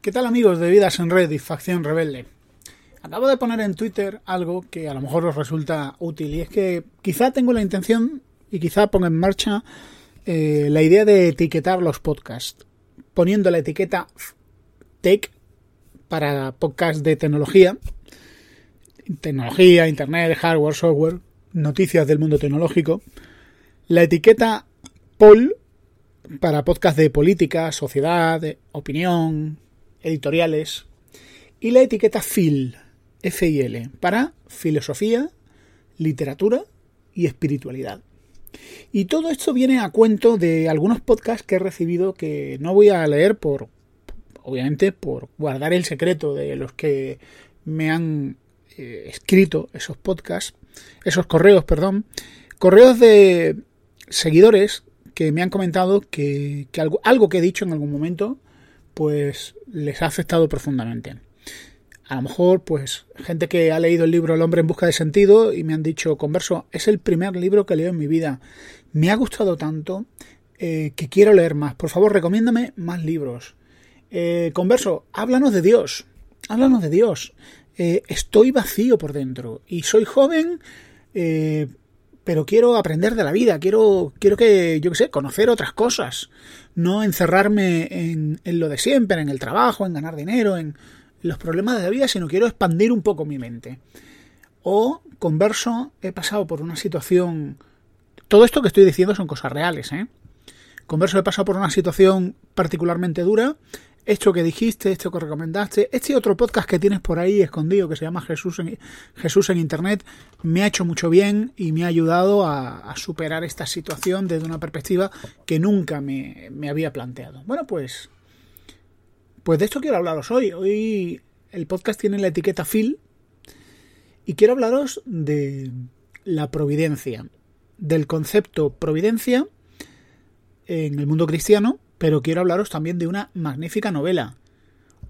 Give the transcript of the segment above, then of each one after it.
¿Qué tal amigos de Vidas en Red y Facción Rebelde? Acabo de poner en Twitter algo que a lo mejor os resulta útil y es que quizá tengo la intención y quizá ponga en marcha eh, la idea de etiquetar los podcasts, poniendo la etiqueta Tech para podcast de tecnología, tecnología, internet, hardware, software, noticias del mundo tecnológico, la etiqueta Poll para podcast de política, sociedad, opinión, editoriales y la etiqueta FIL, F-I-L, para filosofía, literatura y espiritualidad. Y todo esto viene a cuento de algunos podcasts que he recibido que no voy a leer por, obviamente, por guardar el secreto de los que me han eh, escrito esos podcasts, esos correos, perdón, correos de seguidores que me han comentado que, que algo, algo que he dicho en algún momento pues les ha afectado profundamente. A lo mejor, pues, gente que ha leído el libro El hombre en busca de sentido y me han dicho, converso, es el primer libro que leo en mi vida. Me ha gustado tanto eh, que quiero leer más. Por favor, recomiéndame más libros. Eh, converso, háblanos de Dios. Háblanos de Dios. Eh, estoy vacío por dentro y soy joven, pero quiero aprender de la vida, quiero, quiero que, yo qué sé, conocer otras cosas, no encerrarme en, en, lo de siempre, en el trabajo, en ganar dinero, en los problemas de la vida, sino quiero expandir un poco mi mente. O, converso, he pasado por una situación... Todo esto que estoy diciendo son cosas reales, ¿eh? Converso, he pasado por una situación particularmente dura esto que dijiste, esto que recomendaste, este otro podcast que tienes por ahí escondido que se llama Jesús en, Jesús en Internet, me ha hecho mucho bien y me ha ayudado a, superar esta situación desde una perspectiva que nunca me, me, había planteado. Bueno, pues, pues de esto quiero hablaros hoy. Hoy el podcast tiene la etiqueta Phil y quiero hablaros de la providencia, del concepto providencia en el mundo cristiano pero quiero hablaros también de una magnífica novela.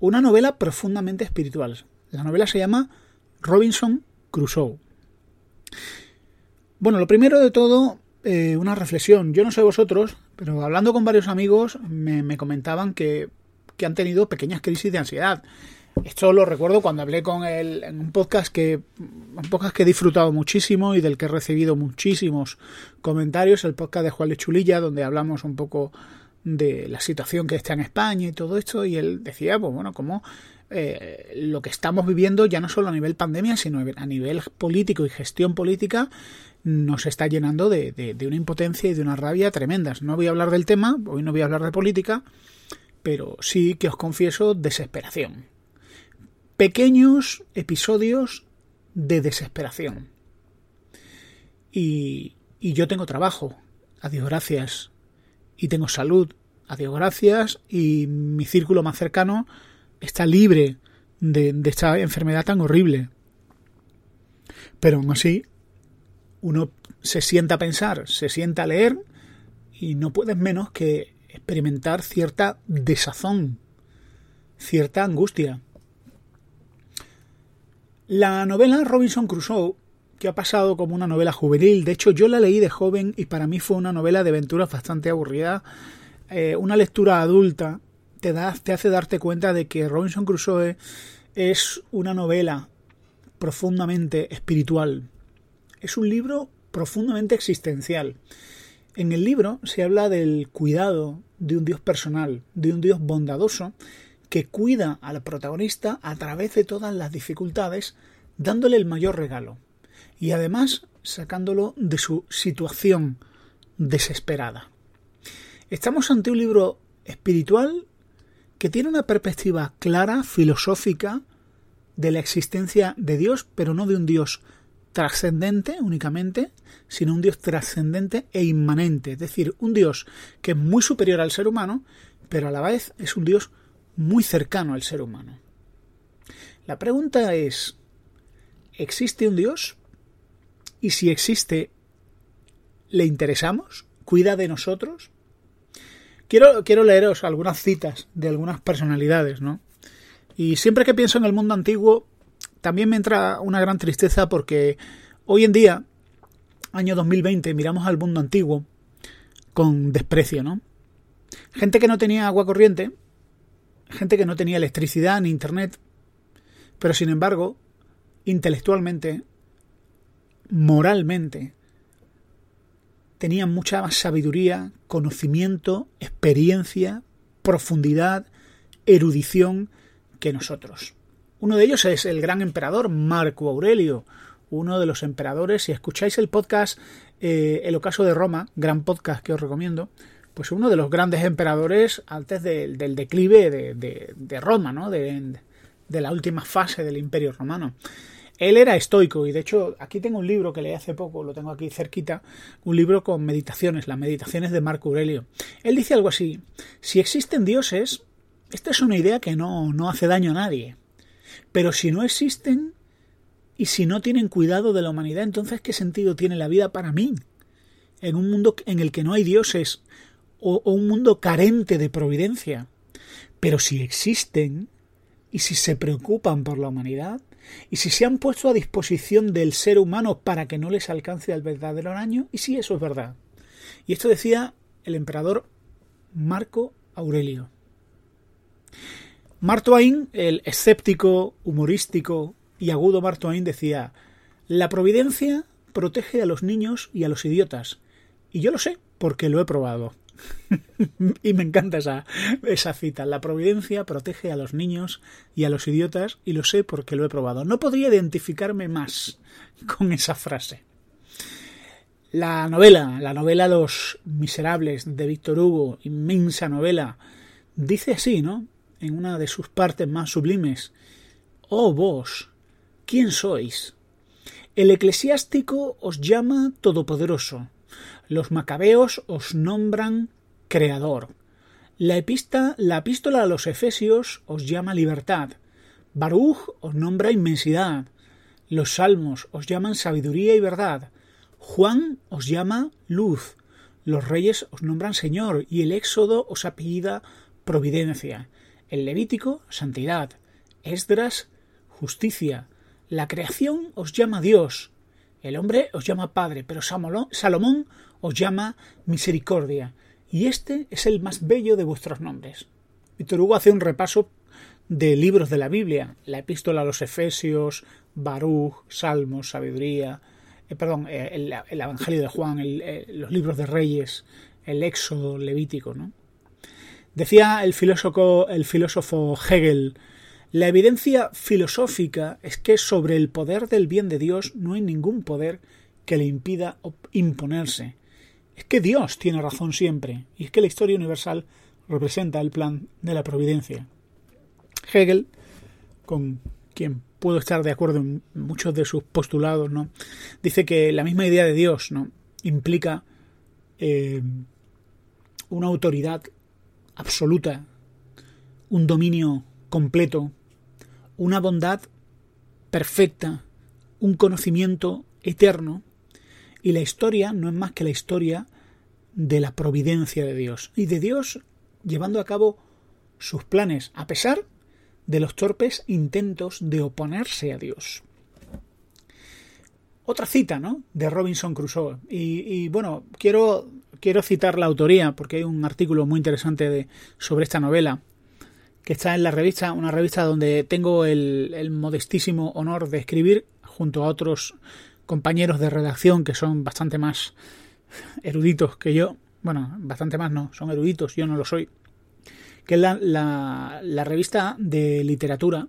Una novela profundamente espiritual. La novela se llama Robinson Crusoe. Bueno, lo primero de todo, eh, una reflexión. Yo no sé vosotros, pero hablando con varios amigos me, comentaban que, que, han tenido pequeñas crisis de ansiedad. Esto lo recuerdo cuando hablé con él en un podcast que un podcast que he disfrutado muchísimo y del que he recibido muchísimos comentarios, el podcast de Juan Lechulilla, donde hablamos un poco de la situación que está en España y todo esto, y él decía, pues bueno, como eh, lo que estamos viviendo ya no solo a nivel pandemia, sino a nivel político y gestión política, nos está llenando de, de, una impotencia y de una rabia tremendas. No voy a hablar del tema, hoy no voy a hablar de política, pero sí que os confieso desesperación. Pequeños episodios de desesperación. Y, y yo tengo trabajo, a gracias, y tengo salud, a Dios gracias, y mi círculo más cercano está libre de, esta enfermedad tan horrible. Pero aún así, uno se sienta a pensar, se sienta a leer y no puedes menos que experimentar cierta desazón, cierta angustia. La novela Robinson Crusoe que ha pasado como una novela juvenil. De hecho, yo la leí de joven y para mí fue una novela de aventuras bastante aburrida. Eh, una lectura adulta te, da, te hace darte cuenta de que Robinson Crusoe es una novela profundamente espiritual. Es un libro profundamente existencial. En el libro se habla del cuidado de un Dios personal, de un Dios bondadoso, que cuida al protagonista a través de todas las dificultades, dándole el mayor regalo, y además sacándolo de su situación desesperada. Estamos ante un libro espiritual que tiene una perspectiva clara, filosófica, de la existencia de Dios, pero no de un Dios trascendente únicamente, sino un Dios trascendente e inmanente, es decir, un Dios que es muy superior al ser humano, pero a la vez es un Dios muy cercano al ser humano. La pregunta es, ¿existe un Dios? Y si existe, ¿le interesamos? ¿Cuida de nosotros? Quiero, quiero leeros algunas citas de algunas personalidades, ¿no? Y siempre que pienso en el mundo antiguo, también me entra una gran tristeza porque hoy en día, año 2020, miramos al mundo antiguo con desprecio, ¿no? Gente que no tenía agua corriente, gente que no tenía electricidad ni internet, pero sin embargo, intelectualmente, moralmente, tenían mucha más sabiduría, conocimiento, experiencia, profundidad, erudición que nosotros. Uno de ellos es el gran emperador Marco Aurelio, uno de los emperadores. Si escucháis el podcast eh, El Ocaso de Roma, gran podcast que os recomiendo, pues uno de los grandes emperadores antes del declive de, Roma, ¿no? De, de, la última fase del Imperio Romano. Él era estoico y de hecho aquí tengo un libro que leí hace poco, lo tengo aquí cerquita, un libro con meditaciones, las meditaciones de Marco Aurelio. Él dice algo así, si existen dioses, esta es una idea que no, no hace daño a nadie, pero si no existen y si no tienen cuidado de la humanidad, entonces ¿qué sentido tiene la vida para mí? En un mundo en el que no hay dioses o, o un mundo carente de providencia. Pero si existen y si se preocupan por la humanidad, y si se han puesto a disposición del ser humano para que no les alcance el verdadero daño, y si eso es verdad. Y esto decía el emperador Marco Aurelio. Mark el escéptico, humorístico y agudo Mark decía, la providencia protege a los niños y a los idiotas. Y yo lo sé porque lo he probado. y me encanta esa, esa cita. La providencia protege a los niños y a los idiotas y lo sé porque lo he probado. No podría identificarme más con esa frase. La novela, la novela Los Miserables de Víctor Hugo, inmensa novela, dice así, ¿no? En una de sus partes más sublimes. Oh vos, ¿quién sois? El eclesiástico os llama todopoderoso los macabeos os nombran creador. La, la epístola a los Efesios os llama libertad. Baruch os nombra inmensidad. Los salmos os llaman sabiduría y verdad. Juan os llama luz. Los reyes os nombran Señor y el Éxodo os apellida providencia. El Levítico, santidad. Esdras, justicia. La creación os llama Dios. El hombre os llama Padre, pero Salomón os llama misericordia, y este es el más bello de vuestros nombres. Víctor Hugo hace un repaso de libros de la Biblia, la epístola a los Efesios, Baruch, Salmos, Sabiduría, eh, perdón, eh, el, Evangelio de Juan, eh, los libros de Reyes, el Éxodo Levítico, ¿no? Decía el filósofo, el filósofo Hegel, la evidencia filosófica es que sobre el poder del bien de Dios no hay ningún poder que le impida imponerse, es que Dios tiene razón siempre, y es que la historia universal representa el plan de la providencia. Hegel, con quien puedo estar de acuerdo en muchos de sus postulados, ¿no? dice que la misma idea de Dios ¿no? implica eh, una autoridad absoluta, un dominio completo, una bondad perfecta, un conocimiento eterno y la historia no es más que la historia de la providencia de Dios y de Dios llevando a cabo sus planes a pesar de los torpes intentos de oponerse a Dios. Otra cita, ¿no? De Robinson Crusoe. Y, bueno, quiero, quiero citar la autoría porque hay un artículo muy interesante de, sobre esta novela que está en la revista, una revista donde tengo el, el modestísimo honor de escribir junto a otros compañeros de redacción que son bastante más eruditos que yo, bueno, bastante más no, son eruditos, yo no lo soy, que es la, la, revista de literatura,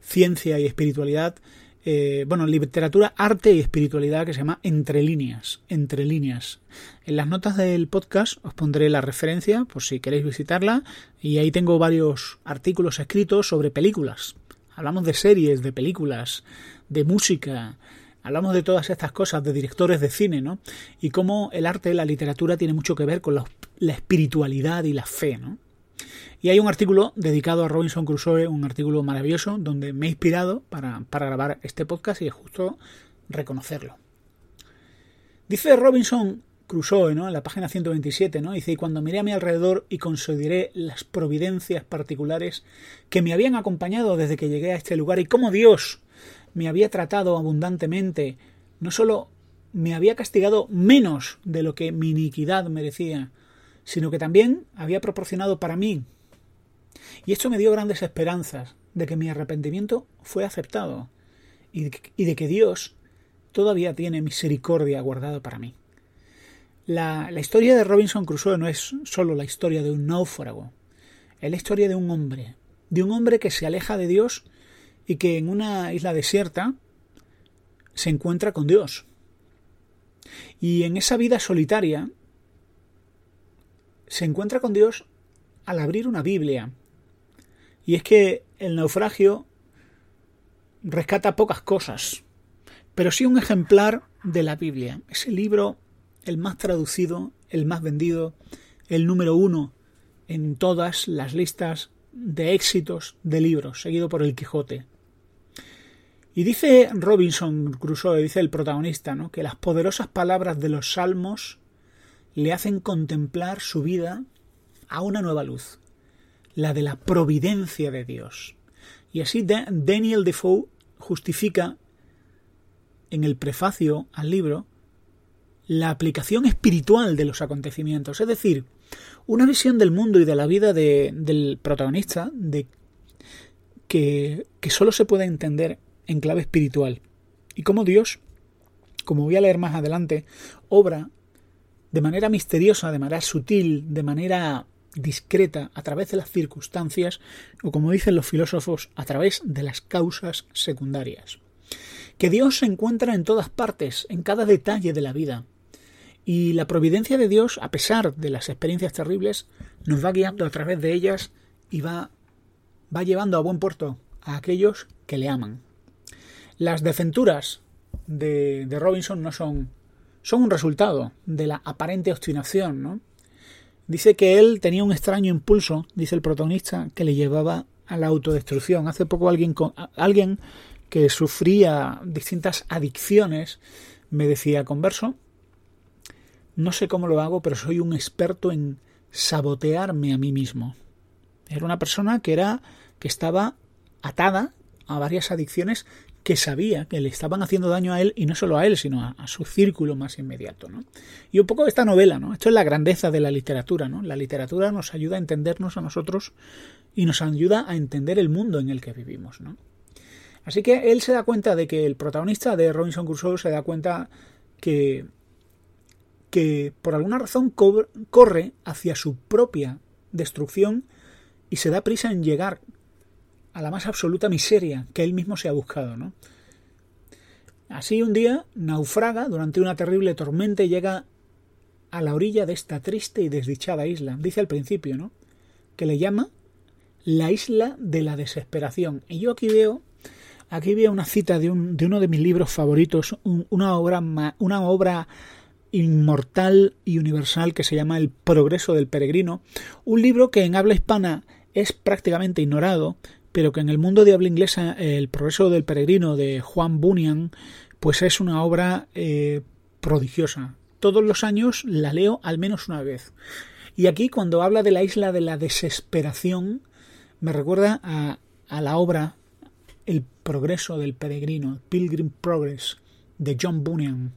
ciencia y espiritualidad, eh, bueno, literatura, arte y espiritualidad que se llama Entre líneas, Entre líneas. En las notas del podcast os pondré la referencia por si queréis visitarla y ahí tengo varios artículos escritos sobre películas. Hablamos de series, de películas, de música, Hablamos de todas estas cosas, de directores de cine, ¿no? Y cómo el arte, la literatura tiene mucho que ver con la, espiritualidad y la fe, ¿no? Y hay un artículo dedicado a Robinson Crusoe, un artículo maravilloso, donde me he inspirado para, para grabar este podcast y es justo reconocerlo. Dice Robinson Crusoe, ¿no? En la página 127, ¿no? Dice, y cuando miré a mi alrededor y consideré las providencias particulares que me habían acompañado desde que llegué a este lugar y cómo Dios me había tratado abundantemente, no solo me había castigado menos de lo que mi iniquidad merecía, sino que también había proporcionado para mí. Y esto me dio grandes esperanzas de que mi arrepentimiento fue aceptado y de que Dios todavía tiene misericordia guardado para mí. La, la, historia de Robinson Crusoe no es solo la historia de un náufrago, es la historia de un hombre, de un hombre que se aleja de Dios y que en una isla desierta se encuentra con Dios. Y en esa vida solitaria se encuentra con Dios al abrir una Biblia. Y es que el naufragio rescata pocas cosas, pero sí un ejemplar de la Biblia. Ese libro, el más traducido, el más vendido, el número uno en todas las listas de éxitos de libros, seguido por el Quijote. Y dice Robinson Crusoe, dice el protagonista, ¿no? que las poderosas palabras de los salmos le hacen contemplar su vida a una nueva luz, la de la providencia de Dios. Y así Daniel Defoe justifica en el prefacio al libro la aplicación espiritual de los acontecimientos, es decir, una visión del mundo y de la vida del protagonista de que, que solo se puede entender en clave espiritual. Y cómo Dios, como voy a leer más adelante, obra de manera misteriosa, de manera sutil, de manera discreta, a través de las circunstancias, o como dicen los filósofos, a través de las causas secundarias. Que Dios se encuentra en todas partes, en cada detalle de la vida. Y la providencia de Dios, a pesar de las experiencias terribles, nos va guiando a través de ellas y va, va llevando a buen puerto a aquellos que le aman. Las desventuras de, de Robinson no son, son un resultado de la aparente obstinación, ¿no? Dice que él tenía un extraño impulso, dice el protagonista, que le llevaba a la autodestrucción. Hace poco alguien, alguien que sufría distintas adicciones me decía, converso, no sé cómo lo hago, pero soy un experto en sabotearme a mí mismo. Era una persona que era que estaba atada a varias adicciones que sabía que le estaban haciendo daño a él y no solo a él, sino a, su círculo más inmediato. ¿no? Y un poco esta novela, ¿no? Esto es la grandeza de la literatura, ¿no? La literatura nos ayuda a entendernos a nosotros y nos ayuda a entender el mundo en el que vivimos, ¿no? Así que él se da cuenta de que el protagonista de Robinson Crusoe se da cuenta que que por alguna razón corre hacia su propia destrucción y se da prisa en llegar a la más absoluta miseria que él mismo se ha buscado, ¿no? Así un día naufraga durante una terrible tormenta y llega a la orilla de esta triste y desdichada isla. Dice al principio, ¿no? Que le llama la isla de la desesperación. Y yo aquí veo, aquí veo una cita de, un, de uno de mis libros favoritos, una obra, una obra inmortal y universal que se llama El progreso del peregrino, un libro que en habla hispana es prácticamente ignorado, pero que en el mundo de habla inglesa el progreso del peregrino de Juan Bunyan pues es una obra eh, prodigiosa. Todos los años la leo al menos una vez. Y aquí cuando habla de la isla de la desesperación me recuerda a, a la obra El progreso del peregrino, Pilgrim Progress, de John Bunyan.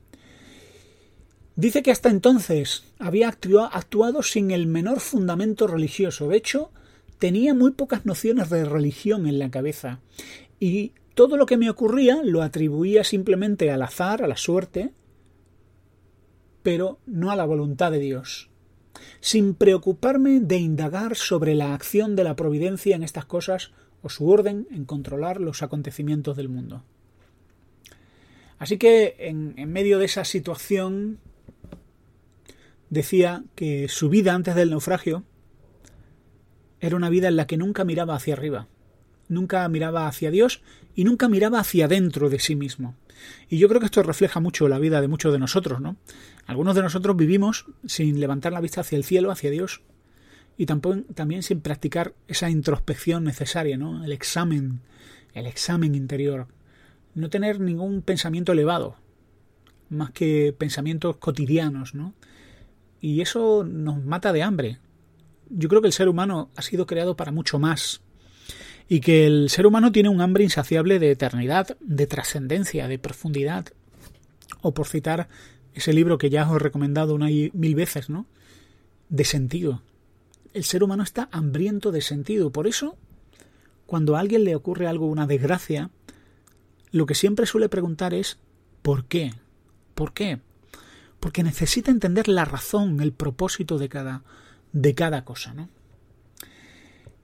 Dice que hasta entonces había actuado sin el menor fundamento religioso. De hecho, tenía muy pocas nociones de religión en la cabeza y todo lo que me ocurría lo atribuía simplemente al azar, a la suerte, pero no a la voluntad de Dios, sin preocuparme de indagar sobre la acción de la providencia en estas cosas o su orden en controlar los acontecimientos del mundo. Así que en, en medio de esa situación decía que su vida antes del naufragio era una vida en la que nunca miraba hacia arriba, nunca miraba hacia Dios y nunca miraba hacia dentro de sí mismo. Y yo creo que esto refleja mucho la vida de muchos de nosotros, ¿no? Algunos de nosotros vivimos sin levantar la vista hacia el cielo, hacia Dios, y también sin practicar esa introspección necesaria, ¿no? El examen, el examen interior. No tener ningún pensamiento elevado, más que pensamientos cotidianos, ¿no? Y eso nos mata de hambre. Yo creo que el ser humano ha sido creado para mucho más. Y que el ser humano tiene un hambre insaciable de eternidad, de trascendencia, de profundidad. O por citar ese libro que ya os he recomendado una y mil veces, ¿no? De sentido. El ser humano está hambriento de sentido. Por eso, cuando a alguien le ocurre algo, una desgracia, lo que siempre suele preguntar es ¿por qué? ¿Por qué? Porque necesita entender la razón, el propósito de cada, de cada cosa, ¿no?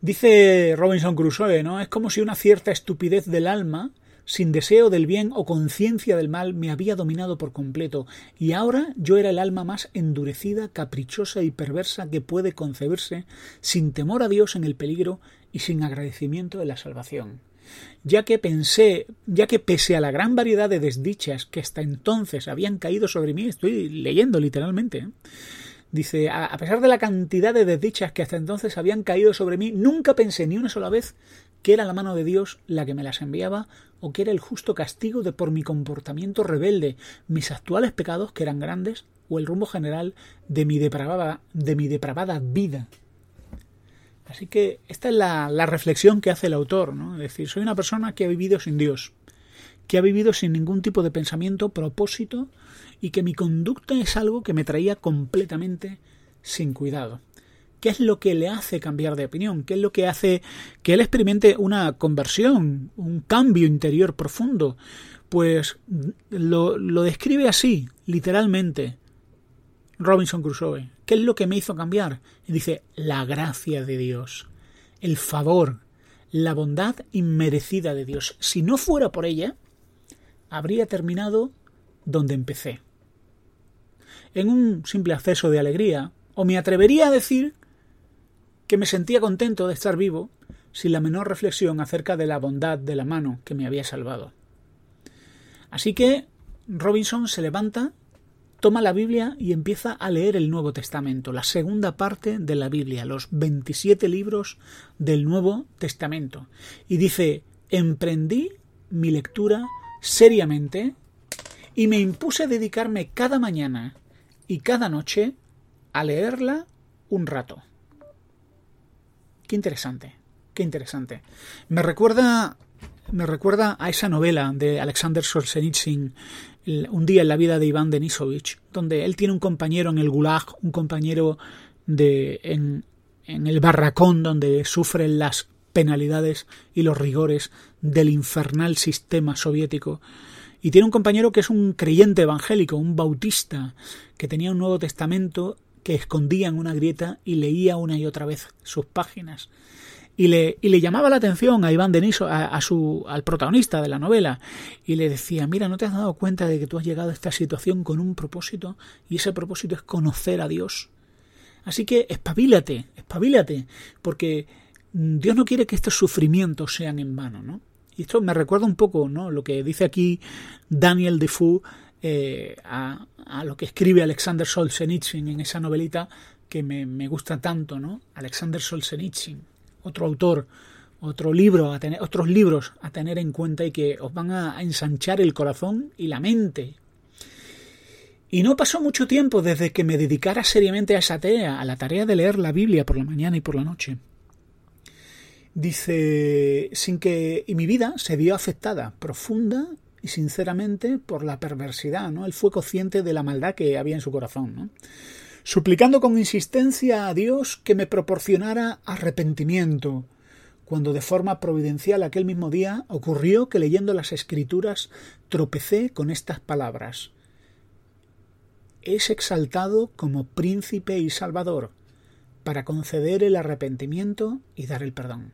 Dice Robinson Crusoe, ¿no? Es como si una cierta estupidez del alma sin deseo del bien o conciencia del mal, me había dominado por completo, y ahora yo era el alma más endurecida, caprichosa y perversa que puede concebirse, sin temor a Dios en el peligro y sin agradecimiento de la salvación. Ya que pensé, ya que pese a la gran variedad de desdichas que hasta entonces habían caído sobre mí, estoy leyendo literalmente, ¿eh? Dice, a pesar de la cantidad de desdichas que hasta entonces habían caído sobre mí, nunca pensé ni una sola vez que era la mano de Dios la que me las enviaba o que era el justo castigo de por mi comportamiento rebelde, mis actuales pecados que eran grandes o el rumbo general de mi depravada, de mi depravada vida. Así que esta es la, reflexión que hace el autor, ¿no? Es decir, soy una persona que ha vivido sin Dios, que ha vivido sin ningún tipo de pensamiento, propósito, y que mi conducta es algo que me traía completamente sin cuidado. ¿Qué es lo que le hace cambiar de opinión? ¿Qué es lo que hace que él experimente una conversión, un cambio interior profundo? Pues lo describe así, literalmente. Robinson Crusoe. ¿Qué es lo que me hizo cambiar? Y dice, la gracia de Dios, el favor, la bondad inmerecida de Dios. Si no fuera por ella, habría terminado donde empecé. En un simple acceso de alegría, o me atrevería a decir que me sentía contento de estar vivo sin la menor reflexión acerca de la bondad de la mano que me había salvado. Así que Robinson se levanta, toma la Biblia y empieza a leer el Nuevo Testamento, la segunda parte de la Biblia, los 27 libros del Nuevo Testamento. Y dice, emprendí mi lectura seriamente y me impuse dedicarme cada mañana y cada noche a leerla un rato. Qué interesante, qué interesante. Me recuerda, me recuerda a esa novela de Alexander Solzhenitsyn, Un día en la vida de Iván Denisovich, donde él tiene un compañero en el Gulag, un compañero de, en, en el barracón donde sufren las penalidades y los rigores del infernal sistema soviético. Y tiene un compañero que es un creyente evangélico, un bautista, que tenía un Nuevo Testamento que escondía en una grieta y leía una y otra vez sus páginas. Y le, y le llamaba la atención a Iván Deniso, a, su, al protagonista de la novela, y le decía, mira, ¿no te has dado cuenta de que tú has llegado a esta situación con un propósito? Y ese propósito es conocer a Dios. Así que espabilate, espabilate, porque Dios no quiere que estos sufrimientos sean en vano, ¿no? Y esto me recuerda un poco, ¿no? Lo que dice aquí Daniel Defoe eh, a, lo que escribe Alexander Solzhenitsyn en esa novelita que me, gusta tanto, ¿no? Alexander Solzhenitsyn, otro autor, otro libro a tener, otros libros a tener en cuenta y que os van a ensanchar el corazón y la mente. Y no pasó mucho tiempo desde que me dedicara seriamente a esa tarea, a la tarea de leer la Biblia por la mañana y por la noche. Dice, sin que y mi vida se vio afectada profunda y sinceramente por la perversidad, ¿no? Él fue consciente de la maldad que había en su corazón. Suplicando con insistencia a Dios que me proporcionara arrepentimiento, cuando de forma providencial aquel mismo día ocurrió que leyendo las escrituras tropecé con estas palabras. Es exaltado como príncipe y salvador, para conceder el arrepentimiento y dar el perdón.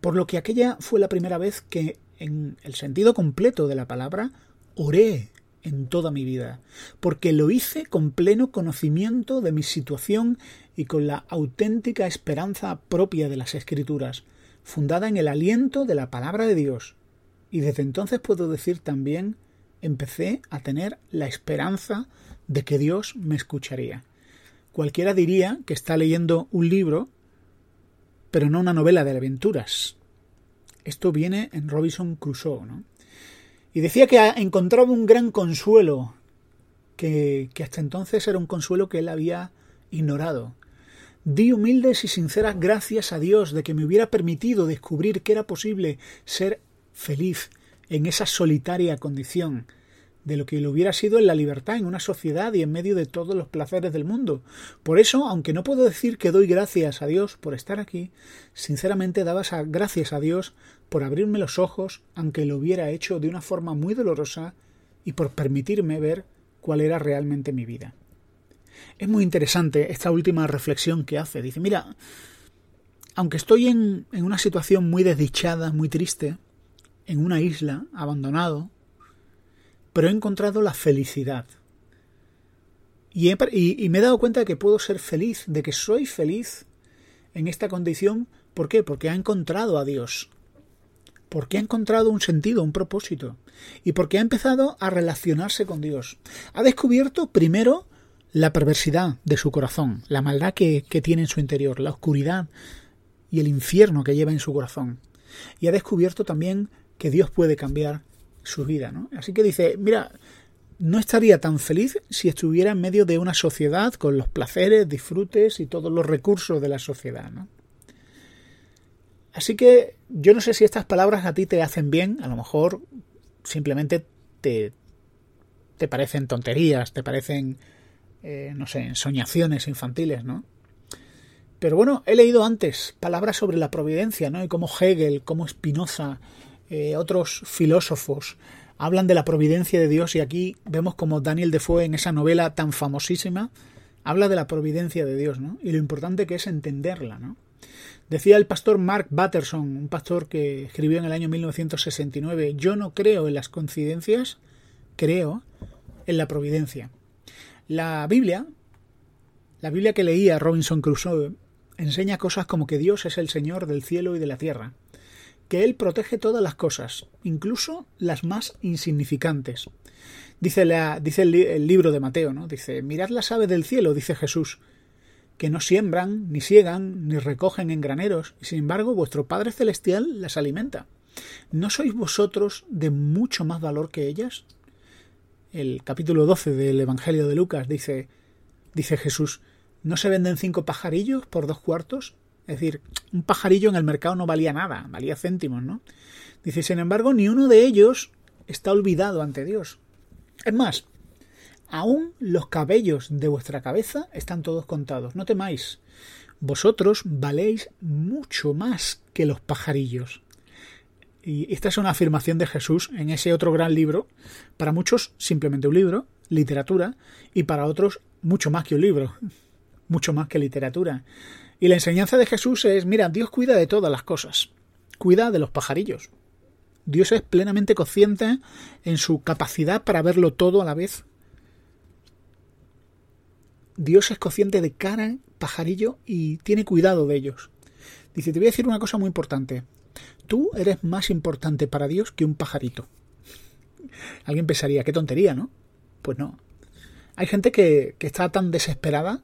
Por lo que aquella fue la primera vez que en el sentido completo de la palabra, oré en toda mi vida, porque lo hice con pleno conocimiento de mi situación y con la auténtica esperanza propia de las Escrituras, fundada en el aliento de la palabra de Dios. Y desde entonces puedo decir también, empecé a tener la esperanza de que Dios me escucharía. Cualquiera diría que está leyendo un libro pero no una novela de aventuras. Esto viene en Robinson Crusoe, ¿no? Y decía que encontraba un gran consuelo, que, que hasta entonces era un consuelo que él había ignorado. Di humildes y sinceras gracias a Dios de que me hubiera permitido descubrir que era posible ser feliz en esa solitaria condición, de lo que lo hubiera sido en la libertad, en una sociedad y en medio de todos los placeres del mundo. Por eso, aunque no puedo decir que doy gracias a Dios por estar aquí, sinceramente daba gracias a Dios por abrirme los ojos, aunque lo hubiera hecho de una forma muy dolorosa, y por permitirme ver cuál era realmente mi vida. Es muy interesante esta última reflexión que hace. Dice, mira, aunque estoy en, en una situación muy desdichada, muy triste, en una isla, abandonado, pero he encontrado la felicidad. Y, y, me he dado cuenta de que puedo ser feliz, de que soy feliz en esta condición. ¿Por qué? Porque ha encontrado a Dios. Porque ha encontrado un sentido, un propósito. Y porque ha empezado a relacionarse con Dios. Ha descubierto primero la perversidad de su corazón, la maldad que, que tiene en su interior, la oscuridad y el infierno que lleva en su corazón. Y ha descubierto también que Dios puede cambiar su vida, ¿no? Así que dice, mira, no estaría tan feliz si estuviera en medio de una sociedad con los placeres, disfrutes y todos los recursos de la sociedad, ¿no? Así que yo no sé si estas palabras a ti te hacen bien, a lo mejor simplemente te, te parecen tonterías, te parecen, eh, no sé, soñaciones infantiles, ¿no? Pero bueno, he leído antes palabras sobre la providencia, ¿no? Y cómo Hegel, cómo Spinoza, eh, otros filósofos hablan de la providencia de Dios y aquí vemos como Daniel Defoe en esa novela tan famosísima habla de la providencia de Dios ¿no? y lo importante que es entenderla. ¿no? Decía el pastor Mark Batterson, un pastor que escribió en el año 1969, yo no creo en las coincidencias, creo en la providencia. La Biblia, la Biblia que leía Robinson Crusoe, enseña cosas como que Dios es el Señor del cielo y de la tierra, que Él protege todas las cosas, incluso las más insignificantes. Dice, la, dice el, libro de Mateo, ¿no? Dice, mirad las aves del cielo, dice Jesús, que no siembran, ni siegan, ni recogen en graneros, y sin embargo vuestro Padre Celestial las alimenta. ¿No sois vosotros de mucho más valor que ellas? El capítulo 12 del Evangelio de Lucas dice, dice Jesús, ¿no se venden cinco pajarillos por dos cuartos? Es decir, un pajarillo en el mercado no valía nada, valía céntimos, ¿no? Dice, sin embargo, ni uno de ellos está olvidado ante Dios. Es más, aún los cabellos de vuestra cabeza están todos contados. No temáis, vosotros valéis mucho más que los pajarillos. Y esta es una afirmación de Jesús en ese otro gran libro. Para muchos, simplemente un libro, literatura, y para otros, mucho más que un libro, mucho más que literatura. Y la enseñanza de Jesús es, mira, Dios cuida de todas las cosas, cuida de los pajarillos. Dios es plenamente consciente en su capacidad para verlo todo a la vez. Dios es consciente de cada pajarillo y tiene cuidado de ellos. Dice, te voy a decir una cosa muy importante. Tú eres más importante para Dios que un pajarito. Alguien pensaría, qué tontería, ¿no? Pues no. Hay gente que, que está tan desesperada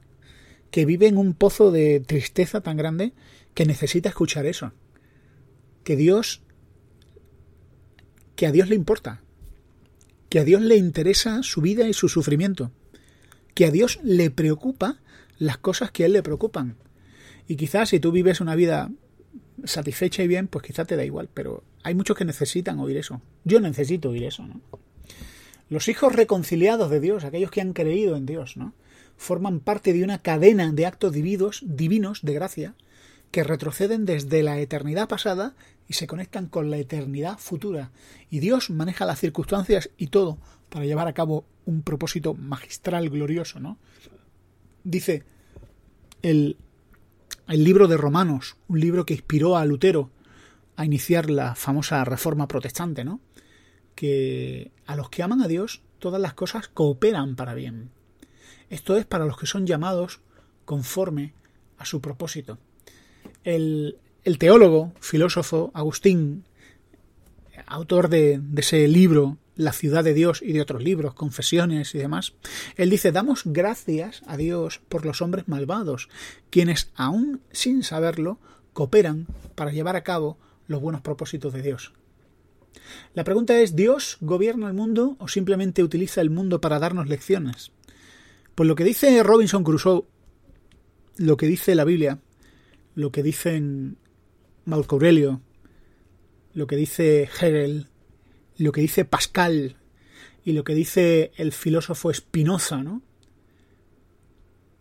que vive en un pozo de tristeza tan grande que necesita escuchar eso. Que Dios, que a Dios le importa, que a Dios le interesa su vida y su sufrimiento, que a Dios le preocupa las cosas que a Él le preocupan. Y quizás si tú vives una vida satisfecha y bien, pues quizás te da igual, pero hay muchos que necesitan oír eso. Yo necesito oír eso, ¿no? Los hijos reconciliados de Dios, aquellos que han creído en Dios, ¿no? forman parte de una cadena de actos divinos, divinos de gracia que retroceden desde la eternidad pasada y se conectan con la eternidad futura. Y Dios maneja las circunstancias y todo para llevar a cabo un propósito magistral, glorioso, ¿no? Dice el, el libro de Romanos, un libro que inspiró a Lutero a iniciar la famosa reforma protestante, ¿no? Que a los que aman a Dios todas las cosas cooperan para bien. Esto es para los que son llamados conforme a su propósito. El, teólogo, filósofo Agustín, autor de, de ese libro la ciudad de Dios y de otros libros, confesiones y demás, él dice, damos gracias a Dios por los hombres malvados, quienes aún sin saberlo cooperan para llevar a cabo los buenos propósitos de Dios. La pregunta es, ¿Dios gobierna el mundo o simplemente utiliza el mundo para darnos lecciones? Pues lo que dice Robinson Crusoe, lo que dice la Biblia, lo que dicen Marco Aurelio, lo que dice Hegel, lo que dice Pascal y lo que dice el filósofo Spinoza, ¿no?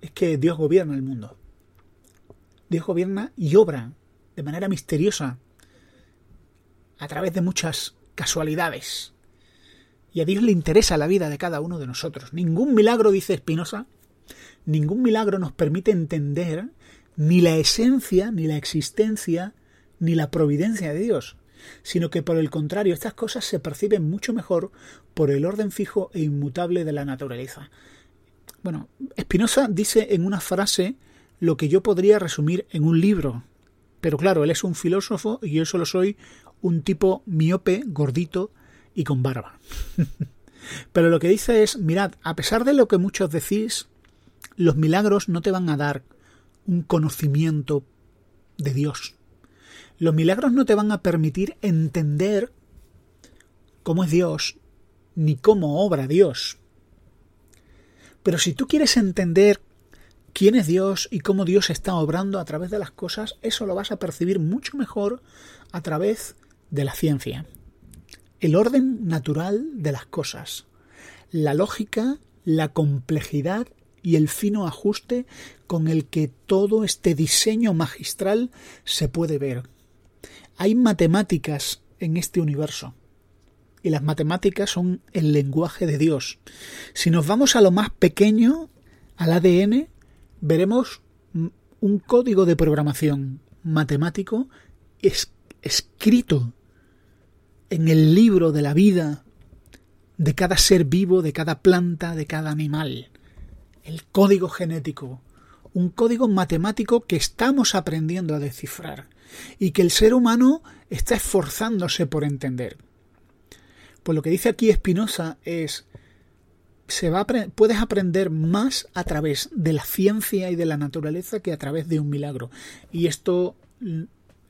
Es que Dios gobierna el mundo. Dios gobierna y obra de manera misteriosa a través de muchas casualidades. Y a Dios le interesa la vida de cada uno de nosotros. Ningún milagro, dice Spinoza, ningún milagro nos permite entender ni la esencia, ni la existencia, ni la providencia de Dios, sino que por el contrario, estas cosas se perciben mucho mejor por el orden fijo e inmutable de la naturaleza. Bueno, Spinoza dice en una frase lo que yo podría resumir en un libro. Pero claro, él es un filósofo y yo solo soy un tipo miope, gordito y con barba. Pero lo que dice es, mirad, a pesar de lo que muchos decís, los milagros no te van a dar un conocimiento de Dios. Los milagros no te van a permitir entender cómo es Dios ni cómo obra Dios. Pero si tú quieres entender quién es Dios y cómo Dios está obrando a través de las cosas, eso lo vas a percibir mucho mejor a través de la ciencia. El orden natural de las cosas, la lógica, la complejidad y el fino ajuste con el que todo este diseño magistral se puede ver. Hay matemáticas en este universo y las matemáticas son el lenguaje de Dios. Si nos vamos a lo más pequeño, al ADN, veremos un código de programación matemático escrito en el libro de la vida de cada ser vivo, de cada planta, de cada animal. El código genético, un código matemático que estamos aprendiendo a descifrar y que el ser humano está esforzándose por entender. Pues lo que dice aquí Spinoza es se va puedes aprender más a través de la ciencia y de la naturaleza que a través de un milagro. Y esto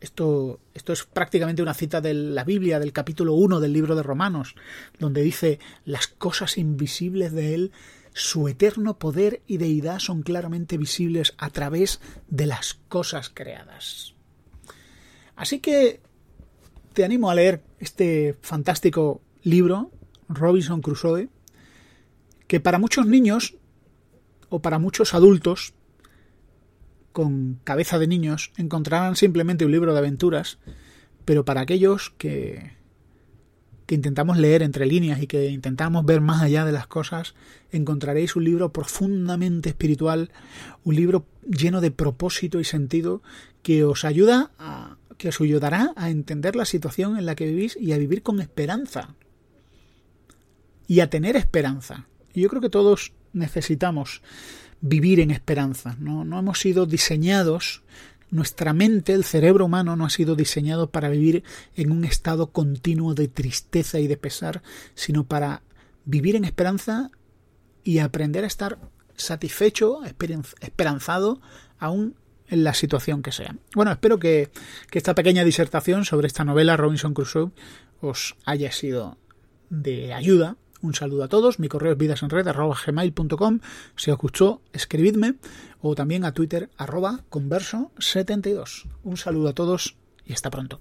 esto, esto es prácticamente una cita de la Biblia, del capítulo 1 del libro de Romanos, donde dice las cosas invisibles de Él, su eterno poder y deidad son claramente visibles a través de las cosas creadas. Así que te animo a leer este fantástico libro, Robinson Crusoe, que para muchos niños o para muchos adultos con cabeza de niños encontrarán simplemente un libro de aventuras, pero para aquellos que, que intentamos leer entre líneas y que intentamos ver más allá de las cosas, encontraréis un libro profundamente espiritual, un libro lleno de propósito y sentido que os ayuda a, que os ayudará a entender la situación en la que vivís y a vivir con esperanza. Y a tener esperanza. Yo creo que todos necesitamos vivir en esperanza. ¿no? no hemos sido diseñados, nuestra mente, el cerebro humano, no ha sido diseñado para vivir en un estado continuo de tristeza y de pesar, sino para vivir en esperanza y aprender a estar satisfecho, esperanzado, aún en la situación que sea. Bueno, espero que, esta pequeña disertación sobre esta novela Robinson Crusoe os haya sido de ayuda un saludo a todos. Mi correo es vidasenred.gmail.com. Si os gustó, escribidme. O también a Twitter, arroba converso72. Un saludo a todos y hasta pronto.